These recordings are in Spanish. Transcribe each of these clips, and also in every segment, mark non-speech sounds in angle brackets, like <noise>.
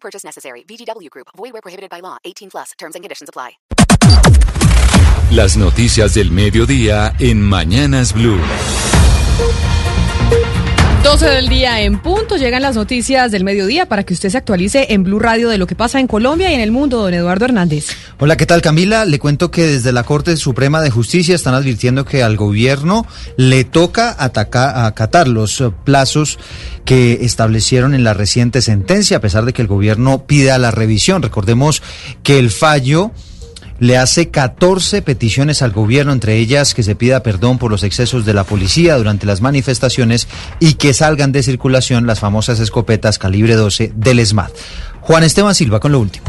Purchase necessary. VGW Group. Void where prohibited by law. 18 plus. Terms and conditions apply. Las noticias del mediodía en Mañanas Blue. 12 del día en punto llegan las noticias del mediodía para que usted se actualice en Blue Radio de lo que pasa en Colombia y en el mundo, don Eduardo Hernández. Hola, ¿qué tal Camila? Le cuento que desde la Corte Suprema de Justicia están advirtiendo que al gobierno le toca atacar, acatar los plazos que establecieron en la reciente sentencia, a pesar de que el gobierno pida la revisión. Recordemos que el fallo le hace 14 peticiones al gobierno, entre ellas que se pida perdón por los excesos de la policía durante las manifestaciones y que salgan de circulación las famosas escopetas calibre 12 del ESMAD. Juan Esteban Silva con lo último.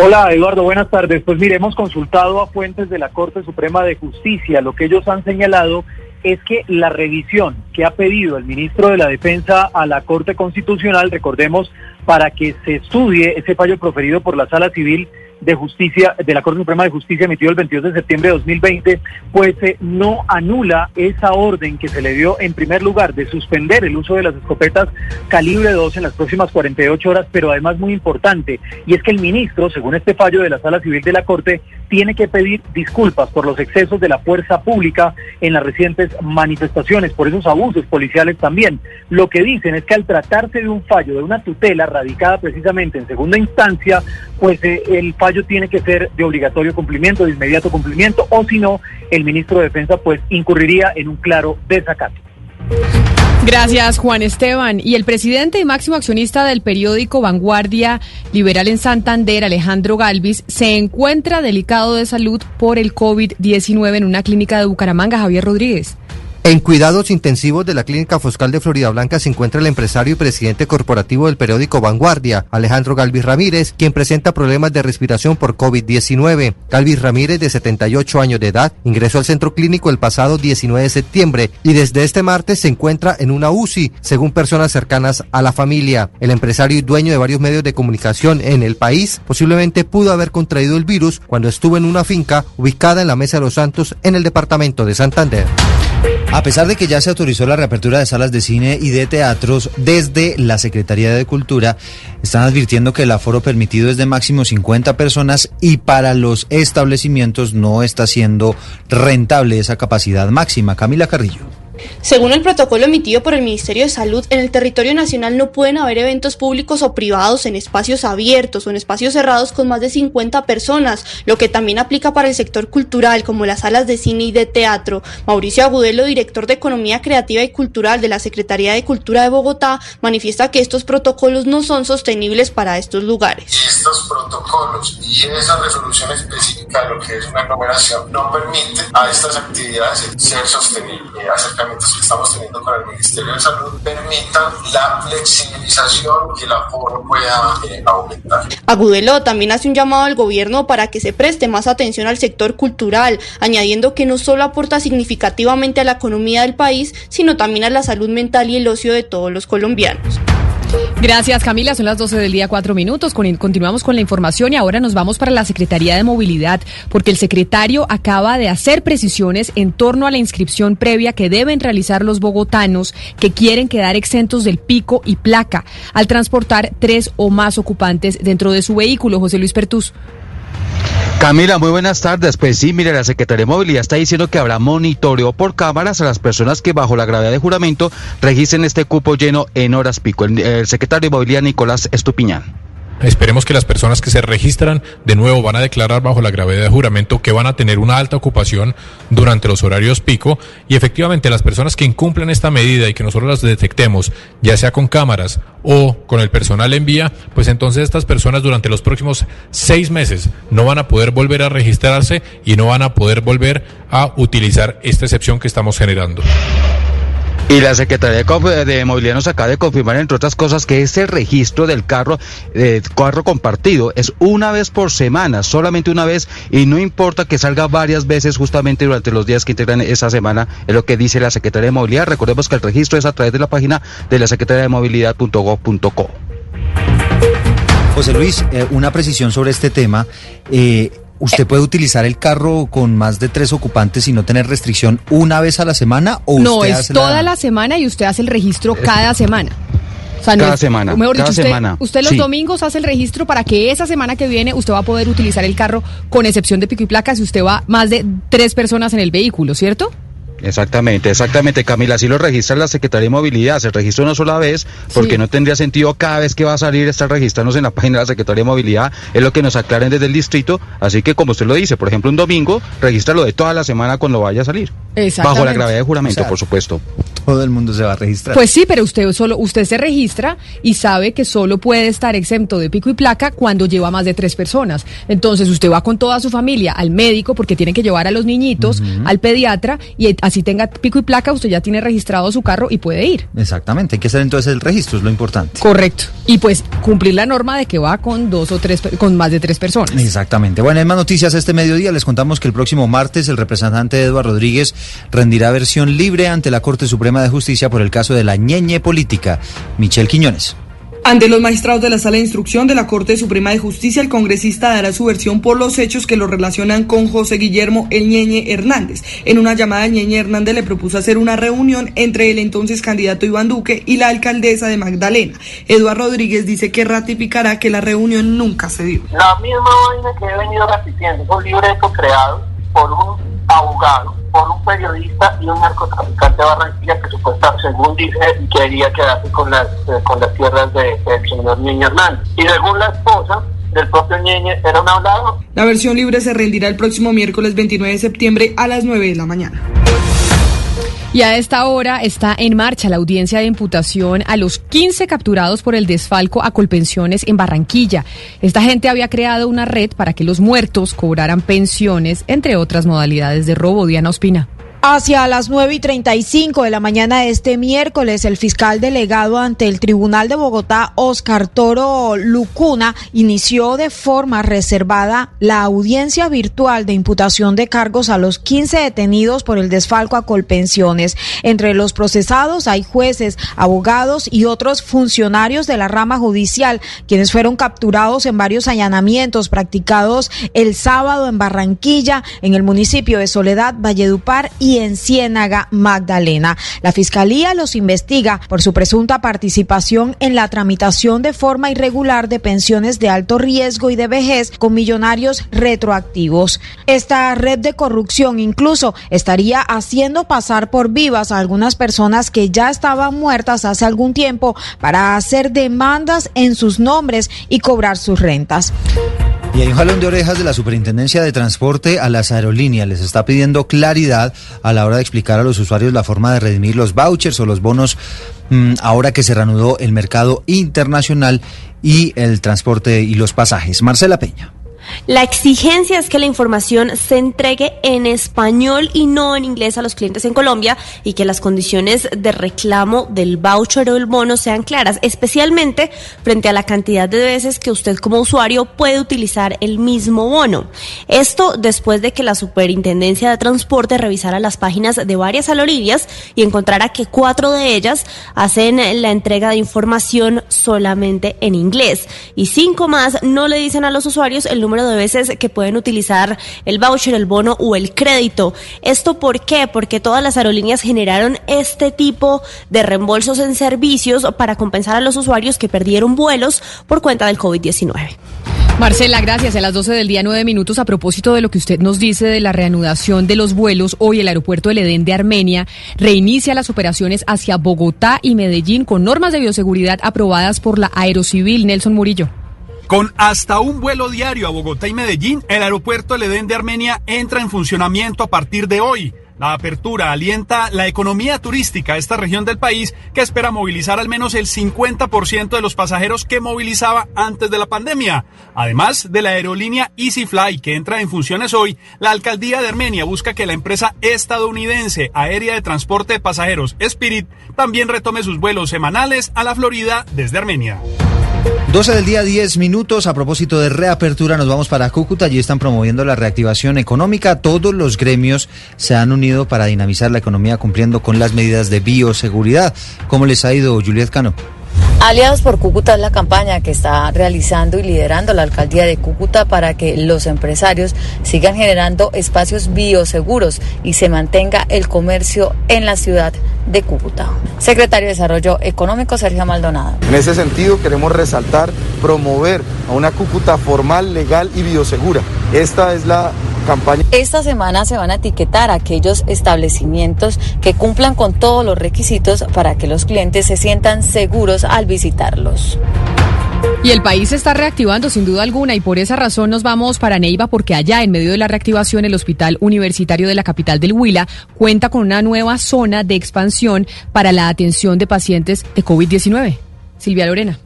Hola Eduardo, buenas tardes. Pues mire, hemos consultado a fuentes de la Corte Suprema de Justicia. Lo que ellos han señalado es que la revisión que ha pedido el ministro de la Defensa a la Corte Constitucional, recordemos, para que se estudie ese fallo proferido por la Sala Civil, de Justicia, de la Corte Suprema de Justicia emitido el 22 de septiembre de 2020, pues eh, no anula esa orden que se le dio en primer lugar de suspender el uso de las escopetas calibre 2 en las próximas 48 horas, pero además muy importante, y es que el ministro, según este fallo de la Sala Civil de la Corte, tiene que pedir disculpas por los excesos de la fuerza pública en las recientes manifestaciones, por esos abusos policiales también. Lo que dicen es que al tratarse de un fallo, de una tutela radicada precisamente en segunda instancia, pues eh, el fallo tiene que ser de obligatorio cumplimiento, de inmediato cumplimiento, o si no, el ministro de Defensa pues incurriría en un claro desacato. Gracias, Juan Esteban. Y el presidente y máximo accionista del periódico Vanguardia Liberal en Santander, Alejandro Galvis, se encuentra delicado de salud por el COVID-19 en una clínica de Bucaramanga, Javier Rodríguez. En cuidados intensivos de la Clínica Foscal de Florida Blanca se encuentra el empresario y presidente corporativo del periódico Vanguardia, Alejandro Galvis Ramírez, quien presenta problemas de respiración por COVID-19. Galvis Ramírez, de 78 años de edad, ingresó al centro clínico el pasado 19 de septiembre y desde este martes se encuentra en una UCI, según personas cercanas a la familia. El empresario y dueño de varios medios de comunicación en el país posiblemente pudo haber contraído el virus cuando estuvo en una finca ubicada en la Mesa de los Santos en el departamento de Santander. A pesar de que ya se autorizó la reapertura de salas de cine y de teatros desde la Secretaría de Cultura, están advirtiendo que el aforo permitido es de máximo 50 personas y para los establecimientos no está siendo rentable esa capacidad máxima. Camila Carrillo. Según el protocolo emitido por el Ministerio de Salud, en el territorio nacional no pueden haber eventos públicos o privados en espacios abiertos o en espacios cerrados con más de 50 personas, lo que también aplica para el sector cultural, como las salas de cine y de teatro. Mauricio Agudelo, director de Economía Creativa y Cultural de la Secretaría de Cultura de Bogotá, manifiesta que estos protocolos no son sostenibles para estos lugares. Estos protocolos y esa resolución específica lo que es una aglomeración no permite a estas actividades ser sostenibles que estamos teniendo con el Ministerio de Salud permitan la flexibilización y el aforo pueda eh, aumentar. Agudelo también hace un llamado al gobierno para que se preste más atención al sector cultural, añadiendo que no solo aporta significativamente a la economía del país, sino también a la salud mental y el ocio de todos los colombianos. Gracias Camila, son las 12 del día, cuatro minutos. Continuamos con la información y ahora nos vamos para la Secretaría de Movilidad porque el secretario acaba de hacer precisiones en torno a la inscripción previa que deben realizar los bogotanos que quieren quedar exentos del pico y placa al transportar tres o más ocupantes dentro de su vehículo. José Luis Pertus. Camila, muy buenas tardes. Pues sí, mire, la Secretaría de Movilidad está diciendo que habrá monitoreo por cámaras a las personas que bajo la gravedad de juramento registren este cupo lleno en horas pico. El, secretario de Movilidad, Nicolás Estupiñán. Esperemos que las personas que se registran de nuevo van a declarar bajo la gravedad de juramento que van a tener una alta ocupación durante los horarios pico y efectivamente las personas que incumplen esta medida y que nosotros las detectemos, ya sea con cámaras o con el personal en vía, pues entonces estas personas durante los próximos seis meses no van a poder volver a registrarse y no van a poder volver a utilizar esta excepción que estamos generando. Y la Secretaría de, Movilidad nos acaba de confirmar, entre otras cosas, que ese registro del carro, eh, carro compartido es una vez por semana, solamente una vez, y no importa que salga varias veces justamente durante los días que integran esa semana, es lo que dice la Secretaría de Movilidad. Recordemos que el registro es a través de la página de la Secretaría de Movilidad.gov.co. José Luis, eh, una precisión sobre este tema. Eh, ¿Usted puede utilizar el carro con más de tres ocupantes y no tener restricción una vez a la semana? ¿O No, usted es hace toda la... semana y usted hace el registro cada semana. O sea, no Cada es- semana, Mejor dicho, cada usted, semana, usted los sí. domingos hace el registro para que esa semana que viene usted va a poder utilizar el carro con excepción de pico y placa si usted va más de tres personas en el vehículo, ¿cierto? Exactamente, exactamente, Camila. Así lo registra la Secretaría de Movilidad. Se registra una sola vez porque Sí. no tendría sentido cada vez que va a salir estar registrándose en la <laughs> página de la Secretaría de Movilidad. Es lo que nos aclaren desde el distrito. Así que, como usted lo dice, por ejemplo, un domingo, regístralo de toda la semana cuando vaya a salir. Bajo la gravedad de juramento, O sea, por supuesto. Todo el mundo se va a registrar. Pues sí, pero usted solo usted se registra y sabe que solo puede estar exento de pico y placa cuando lleva más de tres personas. Entonces usted va con toda su familia al médico porque tiene que llevar a los niñitos al pediatra y así tenga pico y placa, usted ya tiene registrado su carro y puede ir. Exactamente, hay que hacer entonces el registro, es lo importante. Correcto. Y pues cumplir la norma de que va con dos o tres, con más de tres personas. Exactamente. Bueno, en más noticias este mediodía les contamos que el próximo martes el representante Eduardo Rodríguez rendirá versión libre ante la Corte Suprema de Justicia por el caso de la ñeñe política. Michelle Quiñones. Ante los magistrados de la Sala de Instrucción de la Corte Suprema de Justicia, el congresista dará su versión por los hechos que lo relacionan con José Guillermo El Ñeñe Hernández. En una llamada, el Ñeñe Hernández le propuso hacer una reunión entre el entonces candidato Iván Duque y la alcaldesa de Magdalena. Eduardo Rodríguez dice que ratificará que la reunión nunca se dio. La misma vaina que he venido repitiendo, es un libreto creado por un abogado, por un periodista y un narcotraficante de Barranquilla que supuestamente, según dice, quería quedarse con las, eh, con las tierras de- del señor Niño Hernández. Y según la esposa del propio Ñeñe, era un La versión libre se rendirá el próximo miércoles 29 de septiembre a las 9 de la mañana. Y a esta hora está en marcha la audiencia de imputación a los 15 capturados por el desfalco a Colpensiones en Barranquilla. Esta gente había creado una red para que los muertos cobraran pensiones, entre otras modalidades de robo. Diana Ospina. Hacia las 9 y 35 de la mañana de este miércoles, el fiscal delegado ante el Tribunal de Bogotá, Oscar Toro Lucuna, inició de forma reservada la audiencia virtual de imputación de cargos a los 15 detenidos por el desfalco a Colpensiones. Entre los procesados hay jueces, abogados y otros funcionarios de la rama judicial, quienes fueron capturados en varios allanamientos practicados el sábado en Barranquilla, en el municipio de Soledad, Valledupar y en Ciénaga, Magdalena. La Fiscalía los investiga por su presunta participación en la tramitación de forma irregular de pensiones de alto riesgo y de vejez con millonarios retroactivos. Esta red de corrupción incluso estaría haciendo pasar por vivas a algunas personas que ya estaban muertas hace algún tiempo para hacer demandas en sus nombres y cobrar sus rentas. Y hay un jalón de orejas de la Superintendencia de Transporte a las aerolíneas. Les está pidiendo claridad a la hora de explicar a los usuarios la forma de redimir los vouchers o los bonos mm, ahora que se reanudó el mercado internacional y el transporte y los pasajes. Marcela Peña. La exigencia es que la información se entregue en español y no en inglés a los clientes en Colombia y que las condiciones de reclamo del voucher o el bono sean claras, especialmente frente a la cantidad de veces que usted como usuario puede utilizar el mismo bono. Esto después de que la Superintendencia de Transporte revisara las páginas de varias aerolíneas y encontrara que cuatro de ellas hacen la entrega de información solamente en inglés y cinco más no le dicen a los usuarios el número de veces que pueden utilizar el voucher, el bono o el crédito. ¿Esto por qué? Porque todas las aerolíneas generaron este tipo de reembolsos en servicios para compensar a los usuarios que perdieron vuelos por cuenta del COVID-19. Marcela, gracias. A las 12 del día, nueve minutos. A propósito de lo que usted nos dice de la reanudación de los vuelos, hoy el aeropuerto del Edén de Armenia reinicia las operaciones hacia Bogotá y Medellín con normas de bioseguridad aprobadas por la Aerocivil. Nelson Murillo. Con hasta un vuelo diario a Bogotá y Medellín, el aeropuerto El Edén de Armenia entra en funcionamiento a partir de hoy. La apertura alienta la economía turística a esta región del país que espera movilizar al menos el 50% de los pasajeros que movilizaba antes de la pandemia. Además de la aerolínea EasyFly que entra en funciones hoy, la alcaldía de Armenia busca que la empresa estadounidense aérea de transporte de pasajeros Spirit también retome sus vuelos semanales a la Florida desde Armenia. 12 del día, 10 minutos. A propósito de reapertura, nos vamos para Cúcuta. Allí están promoviendo la reactivación económica. Todos los gremios se han unido para dinamizar la economía cumpliendo con las medidas de bioseguridad. ¿Cómo les ha ido, Juliet Cano? Aliados por Cúcuta es la campaña que está realizando y liderando la alcaldía de Cúcuta para que los empresarios sigan generando espacios bioseguros y se mantenga el comercio en la ciudad de Cúcuta. Secretario de Desarrollo Económico Sergio Maldonado. En ese sentido queremos resaltar, promover a una Cúcuta formal, legal y biosegura. Esta es la campaña. Esta semana se van a etiquetar aquellos establecimientos que cumplan con todos los requisitos para que los clientes se sientan seguros al visitarlos. Y el país se está reactivando sin duda alguna y por esa razón nos vamos para Neiva porque allá en medio de la reactivación el Hospital Universitario de la capital del Huila cuenta con una nueva zona de expansión para la atención de pacientes de COVID-19. Silvia Lorena.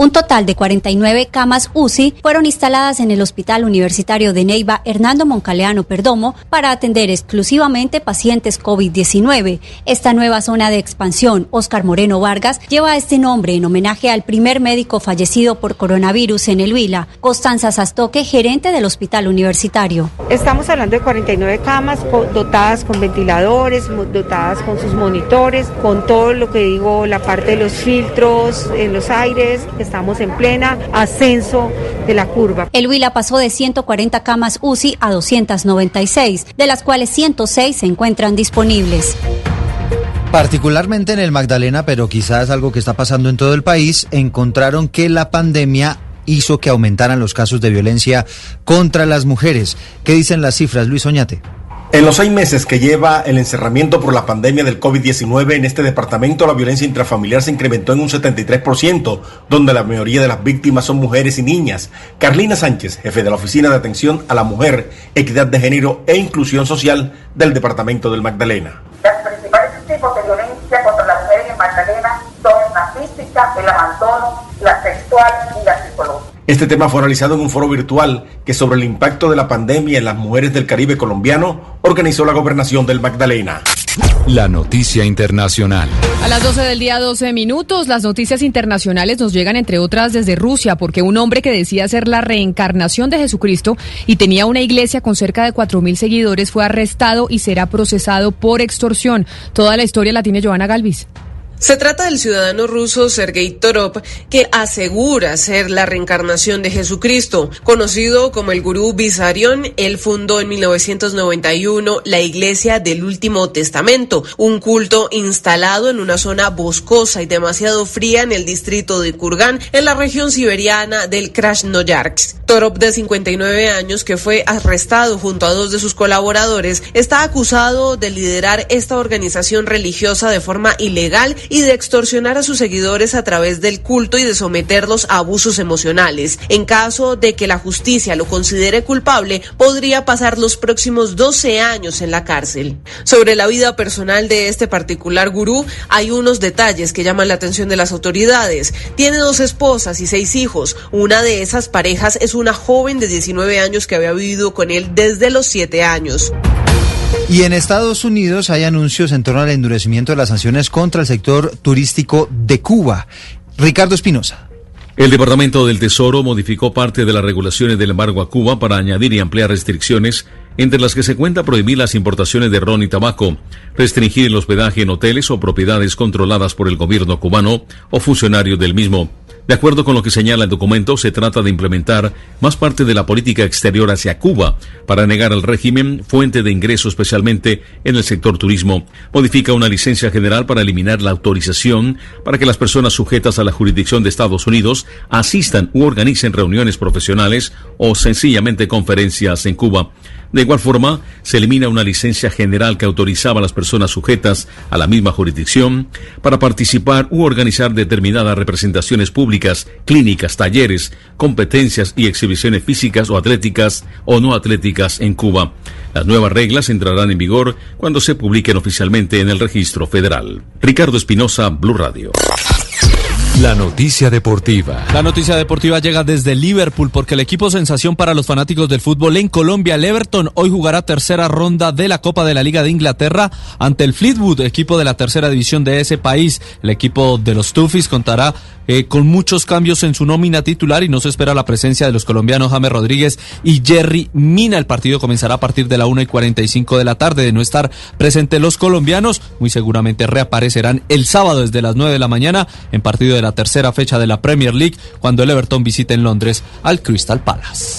Un total de 49 camas UCI fueron instaladas en el Hospital Universitario de Neiva Hernando Moncaleano Perdomo para atender exclusivamente pacientes COVID-19. Esta nueva zona de expansión, Oscar Moreno Vargas, lleva este nombre en homenaje al primer médico fallecido por coronavirus en el Huila, Constanza Sastoque, gerente del Hospital Universitario. Estamos hablando de 49 camas dotadas con ventiladores, dotadas con sus monitores, con todo lo que digo, la parte de los filtros en los aires estamos en plena ascenso de la curva. El Huila pasó de 140 camas UCI a 296, de las cuales 106 se encuentran disponibles. Particularmente en el Magdalena, pero quizás algo que está pasando en todo el país, encontraron que la pandemia hizo que aumentaran los casos de violencia contra las mujeres. ¿Qué dicen las cifras, Luis Oñate? En los seis meses que lleva el encerramiento por la pandemia del COVID-19 en este departamento, la violencia intrafamiliar se incrementó en un 73%, donde la mayoría de las víctimas son mujeres y niñas. Carlina Sánchez, jefe de la Oficina de Atención a la Mujer, Equidad de Género e Inclusión Social del Departamento del Magdalena. Las principales tipos de violencia contra la mujer en Magdalena son la física, el abandono, la sexual y la psicológica. Este tema fue realizado en un foro virtual que sobre el impacto de la pandemia en las mujeres del Caribe colombiano organizó la gobernación del Magdalena. La noticia internacional. A las 12 del día 12 minutos, las noticias internacionales nos llegan entre otras desde Rusia porque un hombre que decía ser la reencarnación de Jesucristo y tenía una iglesia con cerca de 4.000 seguidores fue arrestado y será procesado por extorsión. Toda la historia la tiene Joana Galvis. Se trata del ciudadano ruso Sergei Torop, que asegura ser la reencarnación de Jesucristo. Conocido como el gurú Vissarion, él fundó en 1991 la Iglesia del Último Testamento, un culto instalado en una zona boscosa y demasiado fría en el distrito de Kurgan, en la región siberiana del Krasnoyarsk. Torop, de 59 años, que fue arrestado junto a dos de sus colaboradores, está acusado de liderar esta organización religiosa de forma ilegal y de extorsionar a sus seguidores a través del culto y de someterlos a abusos emocionales. En caso de que la justicia lo considere culpable, podría pasar los próximos 12 años en la cárcel. Sobre la vida personal de este particular gurú, hay unos detalles que llaman la atención de las autoridades. Tiene dos esposas y seis hijos. Una de esas parejas es una joven de 19 años que había vivido con él desde los 7 años. Y en Estados Unidos hay anuncios en torno al endurecimiento de las sanciones contra el sector turístico de Cuba. Ricardo Espinosa. El Departamento del Tesoro modificó parte de las regulaciones del embargo a Cuba para añadir y ampliar restricciones, entre las que se cuenta prohibir las importaciones de ron y tabaco, restringir el hospedaje en hoteles o propiedades controladas por el gobierno cubano o funcionarios del mismo. De acuerdo con lo que señala el documento, se trata de implementar más parte de la política exterior hacia Cuba para negar al régimen fuente de ingreso especialmente en el sector turismo. Modifica una licencia general para eliminar la autorización para que las personas sujetas a la jurisdicción de Estados Unidos asistan u organicen reuniones profesionales o sencillamente conferencias en Cuba. De igual forma, se elimina una licencia general que autorizaba a las personas sujetas a la misma jurisdicción para participar u organizar determinadas representaciones públicas clínicas, talleres, competencias y exhibiciones físicas o atléticas o no atléticas en Cuba. Las nuevas reglas entrarán en vigor cuando se publiquen oficialmente en el registro federal. Ricardo Espinosa, Blue Radio. La noticia deportiva. La noticia deportiva llega desde Liverpool porque el equipo sensación para los fanáticos del fútbol en Colombia, el Everton, hoy jugará tercera ronda de la Copa de la Liga de Inglaterra ante el Fleetwood, equipo de la tercera división de ese país. El equipo de los Tuffis contará eh, con muchos cambios en su nómina titular y no se espera la presencia de los colombianos James Rodríguez y Jerry Mina. El partido comenzará a partir de la 1 y 45 de la tarde. De no estar presentes los colombianos, muy seguramente reaparecerán el sábado desde las 9 de la mañana en partido de la tercera fecha de la Premier League cuando el Everton visite en Londres al Crystal Palace.